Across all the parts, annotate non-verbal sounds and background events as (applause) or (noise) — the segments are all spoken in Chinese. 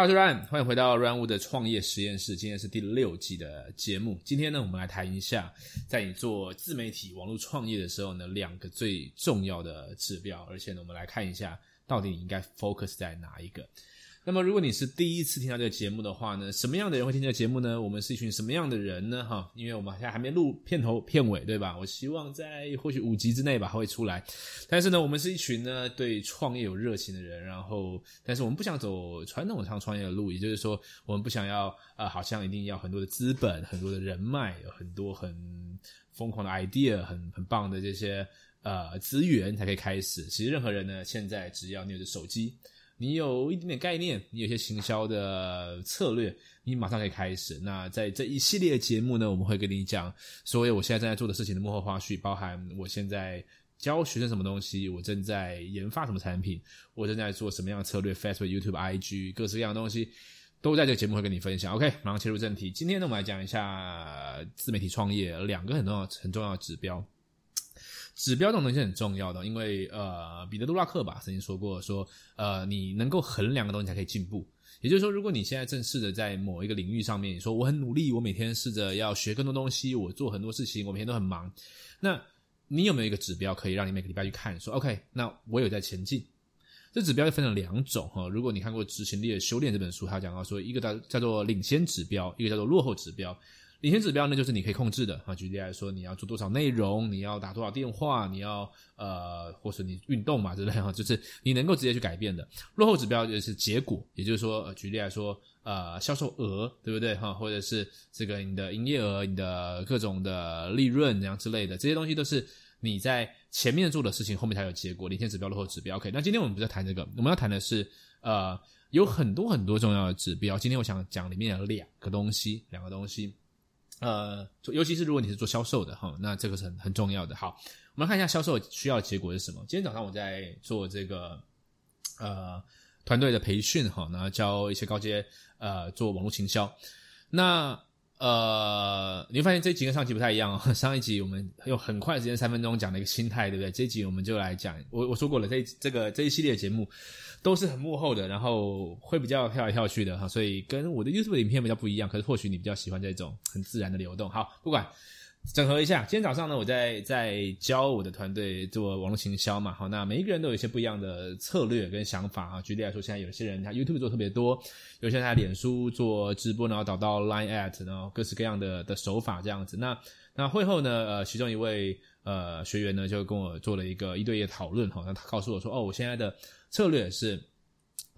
哈喽，是 r a n 欢迎回到 Run 屋的创业实验室。今天是第六季的节目。今天呢，我们来谈一下，在你做自媒体网络创业的时候呢，两个最重要的指标。而且呢，我们来看一下，到底你应该 focus 在哪一个。那么，如果你是第一次听到这个节目的话呢，什么样的人会听这个节目呢？我们是一群什么样的人呢？哈，因为我们现在还没录片头片尾，对吧？我希望在或许五集之内吧会出来。但是呢，我们是一群呢对创业有热情的人，然后，但是我们不想走传统上创业的路，也就是说，我们不想要呃，好像一定要很多的资本、很多的人脉、有很多很疯狂的 idea、很很棒的这些呃资源才可以开始。其实任何人呢，现在只要你有着手机。你有一点点概念，你有些行销的策略，你马上可以开始。那在这一系列节目呢，我们会跟你讲所有我现在正在做的事情的幕后花絮，包含我现在教学生什么东西，我正在研发什么产品，我正在做什么样的策略，Facebook、YouTube、IG 各式各样的东西，都在这个节目会跟你分享。OK，马上切入正题。今天呢，我们来讲一下自媒体创业两个很重要、很重要的指标。指标这种东西很重要的，因为呃，彼得·杜拉克吧曾经说过，说呃，你能够衡量的东西才可以进步。也就是说，如果你现在正试着在某一个领域上面，你说我很努力，我每天试着要学更多东西，我做很多事情，我每天都很忙，那你有没有一个指标可以让你每个礼拜去看，说 OK，那我有在前进？这指标就分成两种哈。如果你看过《执行力的修炼》这本书，它讲到说，一个叫叫做领先指标，一个叫做落后指标。领先指标呢，就是你可以控制的啊。举例来说，你要做多少内容，你要打多少电话，你要呃，或是你运动嘛之类哈，就是你能够直接去改变的。落后指标就是结果，也就是说，呃举例来说，呃，销售额对不对哈，或者是这个你的营业额、你的各种的利润这样之类的，这些东西都是你在前面做的事情，后面才有结果。领先指标、落后指标，OK。那今天我们不是谈这个，我们要谈的是呃，有很多很多重要的指标。今天我想讲里面有两个东西，两个东西。呃，尤其是如果你是做销售的哈，那这个是很很重要的。好，我们看一下销售需要的结果是什么。今天早上我在做这个呃团队的培训哈，然后教一些高阶呃做网络行销。那呃，你会发现这集跟上集不太一样哦。(laughs) 上一集我们用很快的时间三分钟讲了一个心态，对不对？这一集我们就来讲，我我说过了，这这个这一系列节目。都是很幕后的，然后会比较跳来跳去的哈，所以跟我的 YouTube 影片比较不一样。可是或许你比较喜欢这种很自然的流动。好，不管整合一下，今天早上呢，我在在教我的团队做网络行销嘛。好，那每一个人都有一些不一样的策略跟想法啊。举例来说，现在有些人他 YouTube 做特别多，有些人他脸书做直播，然后导到 Line at，然后各式各样的的手法这样子。那那会后呢，呃，其中一位呃学员呢就跟我做了一个一对一的讨论哈，那他告诉我说，哦，我现在的。策略是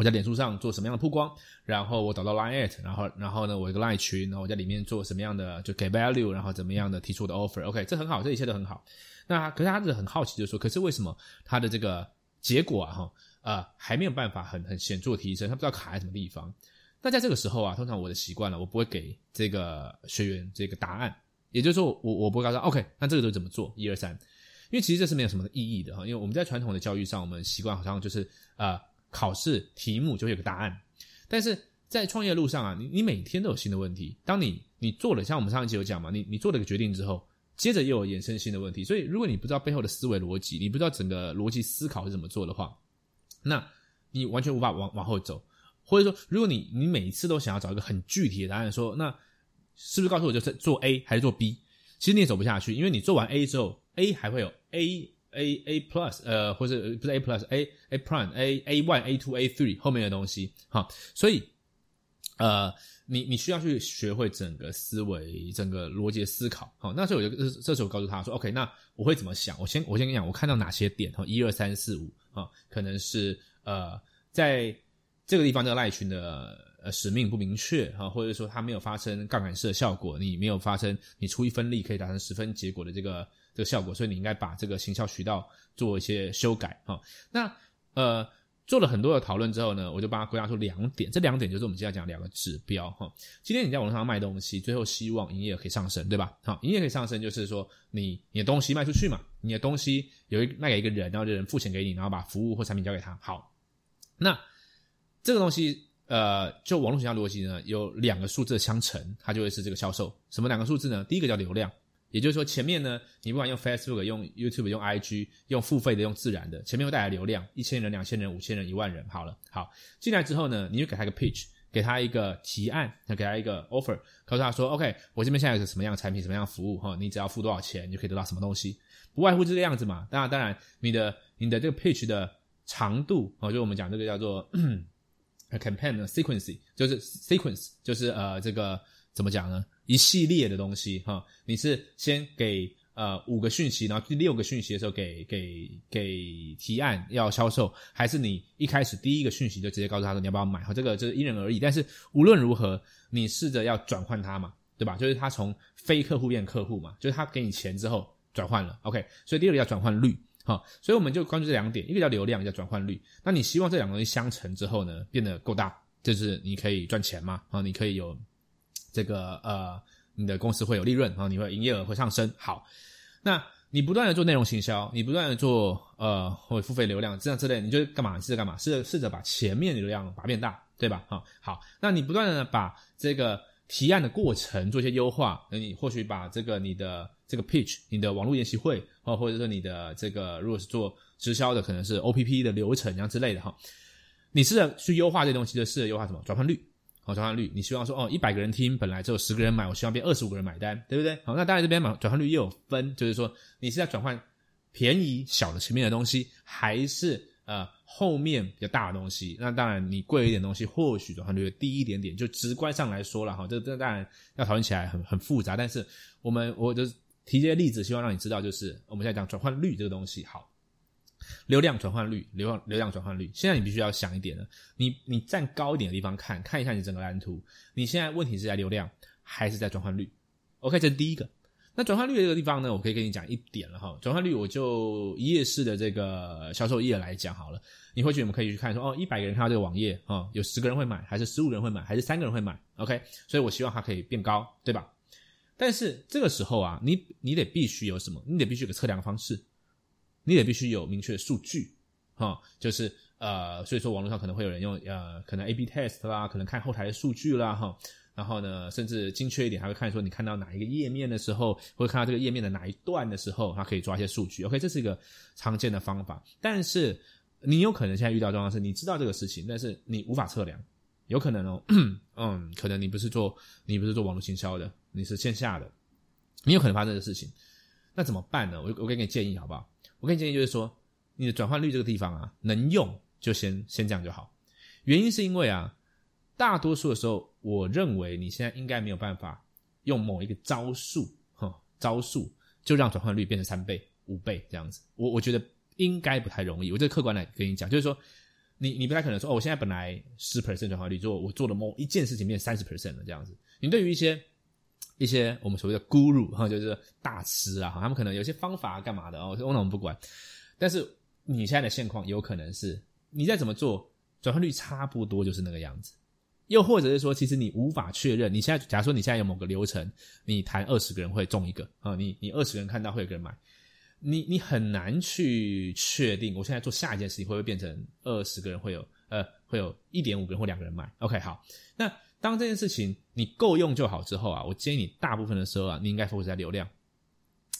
我在脸书上做什么样的曝光，然后我导到 Line at，然后然后呢，我一个 Line 群，然后我在里面做什么样的就给 value，然后怎么样的提出我的 offer，OK，这很好，这一切都很好。那可是他是很好奇，就是说，可是为什么他的这个结果啊，哈，呃，还没有办法很很显著提升？他不知道卡在什么地方。那在这个时候啊，通常我的习惯了，我不会给这个学员这个答案，也就是说，我我不会告诉他，OK，那这个都怎么做？一二三。因为其实这是没有什么意义的哈，因为我们在传统的教育上，我们习惯好像就是呃考试题目就会有个答案，但是在创业路上啊，你你每天都有新的问题。当你你做了，像我们上一集有讲嘛，你你做了个决定之后，接着又有衍生新的问题。所以如果你不知道背后的思维逻辑，你不知道整个逻辑思考是怎么做的话，那你完全无法往往后走。或者说，如果你你每一次都想要找一个很具体的答案，说那是不是告诉我就是做 A 还是做 B？其实你也走不下去，因为你做完 A 之后，A 还会有。A A A plus 呃，或者不是 A plus A A prime A A one A two A three 后面的东西哈，所以呃，你你需要去学会整个思维、整个逻辑思考好，那时候我就这时候告诉他说，OK，那我会怎么想？我先我先跟你讲，我看到哪些点哈，一二三四五啊，可能是呃，在这个地方这个赖群的呃使命不明确哈，或者说它没有发生杠杆式的效果，你没有发生你出一分力可以达成十分结果的这个。这个效果，所以你应该把这个行销渠道做一些修改哈。那呃，做了很多的讨论之后呢，我就帮他归纳出两点，这两点就是我们今天讲两个指标哈。今天你在网络上卖东西，最后希望营业额可以上升，对吧？好，营业额可以上升，就是说你你的东西卖出去嘛，你的东西有一卖给一个人，然后这人付钱给你，然后把服务或产品交给他。好，那这个东西呃，就网络营销逻辑呢，有两个数字相乘，它就会是这个销售。什么两个数字呢？第一个叫流量。也就是说，前面呢，你不管用 Facebook、用 YouTube、用 IG、用付费的、用自然的，前面会带来流量，一千人、两千人、五千人、一万人，好了，好进来之后呢，你就给他一个 pitch，给他一个提案，给他一个 offer，告诉他说，OK，我这边现在有什么样的产品，什么样的服务，哈，你只要付多少钱，你就可以得到什么东西，不外乎这个样子嘛。当然，当然，你的你的这个 pitch 的长度，哦，就我们讲这个叫做 a (coughs) campaign sequence，就是 sequence，就是呃，这个怎么讲呢？一系列的东西，哈，你是先给。呃，五个讯息，然后第六个讯息的时候给给给提案要销售，还是你一开始第一个讯息就直接告诉他说你要不要买？哈，这个就是因人而异。但是无论如何，你试着要转换他嘛，对吧？就是他从非客户变客户嘛，就是他给你钱之后转换了。OK，所以第二个叫转换率，哈，所以我们就关注这两点，一个叫流量，一个叫转换率。那你希望这两个东西相乘之后呢，变得够大，就是你可以赚钱嘛，啊，你可以有这个呃，你的公司会有利润，啊，你会营业额会上升，好。那你不断的做内容行销，你不断的做呃或付费流量这样之类，你就干嘛？试着干嘛？试着试着把前面流量把变大，对吧？哈，好，那你不断的把这个提案的过程做一些优化，那你或许把这个你的这个 pitch，你的网络研习会，或或者说你的这个如果是做直销的，可能是 O P P 的流程这样之类的哈，你试着去优化这东西，就试着优化什么转换率。转换率，你希望说哦，一百个人听，本来只有十个人买，我希望变二十五个人买单，对不对？好，那当然这边嘛转换率又有分，就是说你是在转换便宜小的前面的东西，还是呃后面比较大的东西？那当然你贵一点东西，或许转换率低一点点。就直观上来说了哈，这这当然要讨论起来很很复杂，但是我们我就提这些例子，希望让你知道，就是我们现在讲转换率这个东西，好。流量转换率，流量流量转换率。现在你必须要想一点了，你你站高一点的地方看看一下你整个蓝图，你现在问题是在流量还是在转换率？OK，这是第一个。那转换率这个地方呢，我可以跟你讲一点了哈。转换率我就一页式的这个销售页来讲好了。你或许我们可以去看说，哦，一百个人看到这个网页啊，有十个人会买，还是十五个人会买，还是三个人会买？OK，所以我希望它可以变高，对吧？但是这个时候啊，你你得必须有什么？你得必须有个测量方式。你也必须有明确的数据，哈，就是呃，所以说网络上可能会有人用呃，可能 A/B test 啦，可能看后台的数据啦，哈，然后呢，甚至精确一点，还会看说你看到哪一个页面的时候，或者看到这个页面的哪一段的时候，它可以抓一些数据。OK，这是一个常见的方法。但是你有可能现在遇到状况是，你知道这个事情，但是你无法测量，有可能哦，(clears throat) 嗯，可能你不是做你不是做网络行销的，你是线下的，你有可能发生的事情，那怎么办呢？我我给你建议好不好？我给你建议就是说，你的转换率这个地方啊，能用就先先这样就好。原因是因为啊，大多数的时候，我认为你现在应该没有办法用某一个招数，哈，招数就让转换率变成三倍、五倍这样子。我我觉得应该不太容易。我这客观来跟你讲，就是说，你你不太可能说，哦，我现在本来十 percent 转换率，做我做了某一件事情变三十 percent 了这样子。你对于一些一些我们所谓的 guru 哈，就是大师啊，他们可能有些方法干嘛的哦，那我们不管。但是你现在的现况有可能是，你再怎么做，转换率差不多就是那个样子。又或者是说，其实你无法确认，你现在假如说你现在有某个流程，你谈二十个人会中一个啊，你你二十个人看到会有个人买，你你很难去确定，我现在做下一件事情会不会变成二十个人会有呃会有一点五个人或两个人买。OK，好，那。当这件事情你够用就好之后啊，我建议你大部分的时候啊，你应该 focus 在流量，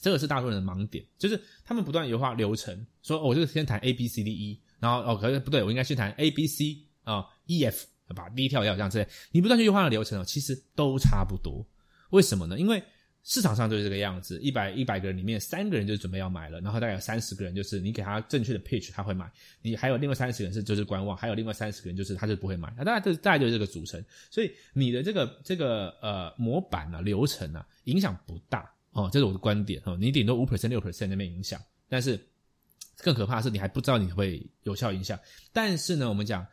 这个是大多数人的盲点，就是他们不断优化流程，说我这个先谈 A B C D E，然后哦可是不对，我应该先谈 A B C 啊 E F，把第一跳要这样之类，你不断去优化的流程哦，其实都差不多，为什么呢？因为市场上就是这个样子，一百一百个人里面三个人就准备要买了，然后大概有三十个人就是你给他正确的 pitch 他会买，你还有另外三十个人是就是观望，还有另外三十个人就是他就不会买，那大概这大概就是这个组成，所以你的这个这个呃模板啊流程啊影响不大哦，这是我的观点哦，你顶多五 percent 六 percent 那边影响，但是更可怕的是你还不知道你会有效影响，但是呢我们讲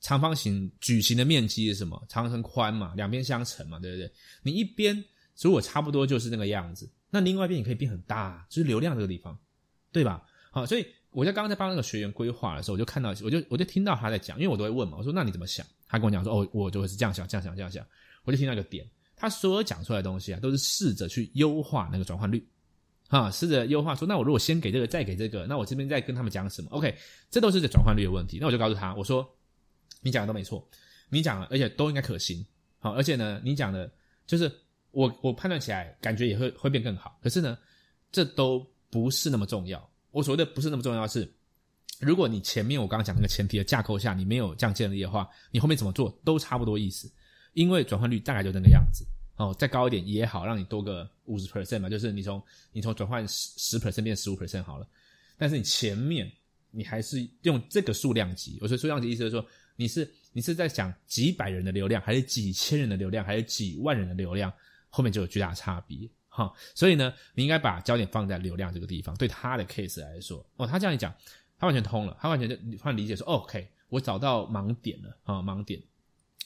长方形矩形的面积是什么？长乘宽嘛，两边相乘嘛，对不对？你一边。所以我差不多就是那个样子，那另外一边也可以变很大，就是流量这个地方，对吧？好，所以我在刚刚在帮那个学员规划的时候，我就看到，我就我就听到他在讲，因为我都会问嘛，我说那你怎么想？他跟我讲说，哦，我就会是这样想，这样想，这样想。我就听到一个点，他所有讲出来的东西啊，都是试着去优化那个转换率，哈，试着优化说，那我如果先给这个，再给这个，那我这边再跟他们讲什么？OK，这都是这转换率的问题。那我就告诉他，我说你讲的都没错，你讲了，而且都应该可行，好，而且呢，你讲的就是。我我判断起来感觉也会会变更好，可是呢，这都不是那么重要。我所谓的不是那么重要是，如果你前面我刚刚讲那个前提的架构下，你没有这样建立的话，你后面怎么做都差不多意思，因为转换率大概就那个样子。哦，再高一点也好，让你多个五十 percent 嘛，就是你从你从转换十十 percent 变十五 percent 好了，但是你前面你还是用这个数量级，我说数量级意思就是说你是你是在想几百人的流量，还是几千人的流量，还是几万人的流量，后面就有巨大差别。哈，所以呢，你应该把焦点放在流量这个地方。对他的 case 来说，哦，他这样一讲，他完全通了，他完全就突然理解说，OK，我找到盲点了啊，盲点，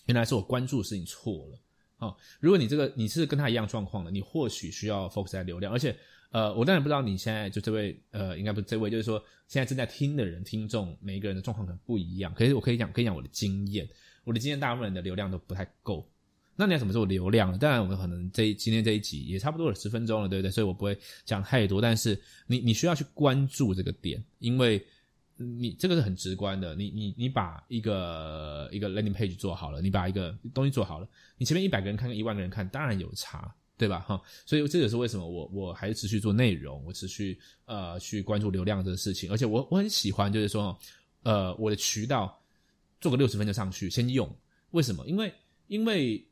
原来是我关注的事情错了。啊，如果你这个你是跟他一样状况的，你或许需要 focus 在流量。而且，呃，我当然不知道你现在就这位，呃，应该不是这位，就是说现在正在听的人，听众每一个人的状况可能不一样。可是我可以讲，可以讲我的经验，我的经验，大部分人的流量都不太够。那你要怎么做流量？当然，我们可能这今天这一集也差不多了十分钟了，对不对？所以我不会讲太多。但是你你需要去关注这个点，因为你这个是很直观的。你你你把一个一个 landing page 做好了，你把一个东西做好了，你前面一百个人看跟一万个人看，当然有差，对吧？哈，所以这也是为什么我我还是持续做内容，我持续呃去关注流量这个事情。而且我我很喜欢，就是说呃我的渠道做个六十分就上去先用，为什么？因为因为。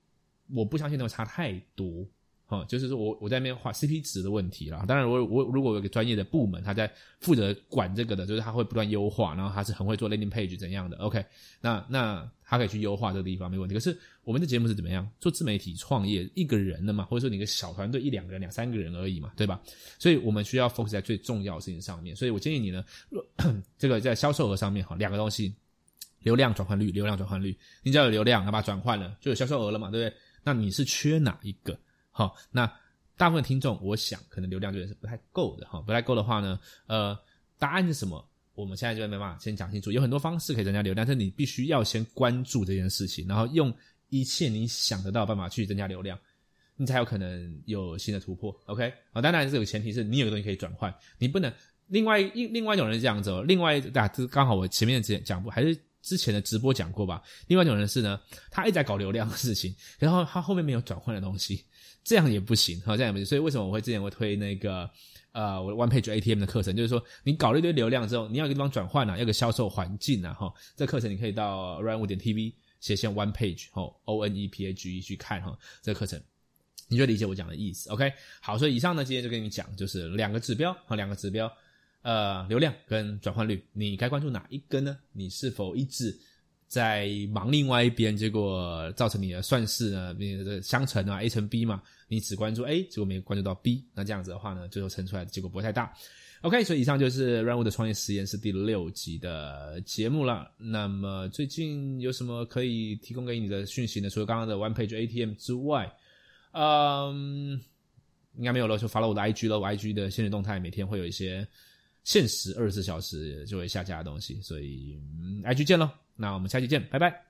我不相信能差太多，哈，就是说我我在那边画 CP 值的问题啦。当然，我我如果有个专业的部门，他在负责管这个的，就是他会不断优化，然后他是很会做 landing page 怎样的，OK，那那他可以去优化这个地方没问题。可是我们的节目是怎么样做自媒体创业，一个人的嘛，或者说你个小团队一两个人、两三个人而已嘛，对吧？所以我们需要 focus 在最重要的事情上面。所以我建议你呢，(coughs) 这个在销售额上面哈，两个东西，流量转换率，流量转换率，你只要有流量，把它转换了，就有销售额了嘛，对不对？那你是缺哪一个？好，那大部分听众，我想可能流量就是不太够的哈，不太够的话呢，呃，答案是什么？我们现在就没办法先讲清楚。有很多方式可以增加流量，但是你必须要先关注这件事情，然后用一切你想得到的办法去增加流量，你才有可能有新的突破。OK，啊，当然这个前提是你有个东西可以转换，你不能另外一另外一种人是这样子，哦另外啊，这刚好我前面讲讲不还是。之前的直播讲过吧，另外一种人是呢，他一直在搞流量的事情，(laughs) 然后他后面没有转换的东西，这样也不行，好，这样也不行。所以为什么我会之前会推那个呃我的 One Page ATM 的课程，就是说你搞了一堆流量之后，你要一个地方转换啊，要个销售环境啊，哈，这课程你可以到 Run 五点 TV 斜线 One Page 哦 O N E P A G E 去看哈，这课程你就理解我讲的意思，OK？好，所以以上呢，今天就跟你讲，就是两个指标和两个指标。呃，流量跟转换率，你该关注哪一个呢？你是否一直在忙另外一边，结果造成你的算式呢？你的相乘啊，A 乘 B 嘛，你只关注 A，结果没关注到 B，那这样子的话呢，最后乘出来的结果不会太大。OK，所以以上就是 Run 的创业实验室第六集的节目了。那么最近有什么可以提供给你的讯息呢？除了刚刚的 One Page ATM 之外，嗯，应该没有了，就发了我的 IG 了。我 IG 的现实动态每天会有一些。限时二十四小时就会下架的东西，所以嗯 IG 见喽，那我们下期见，拜拜。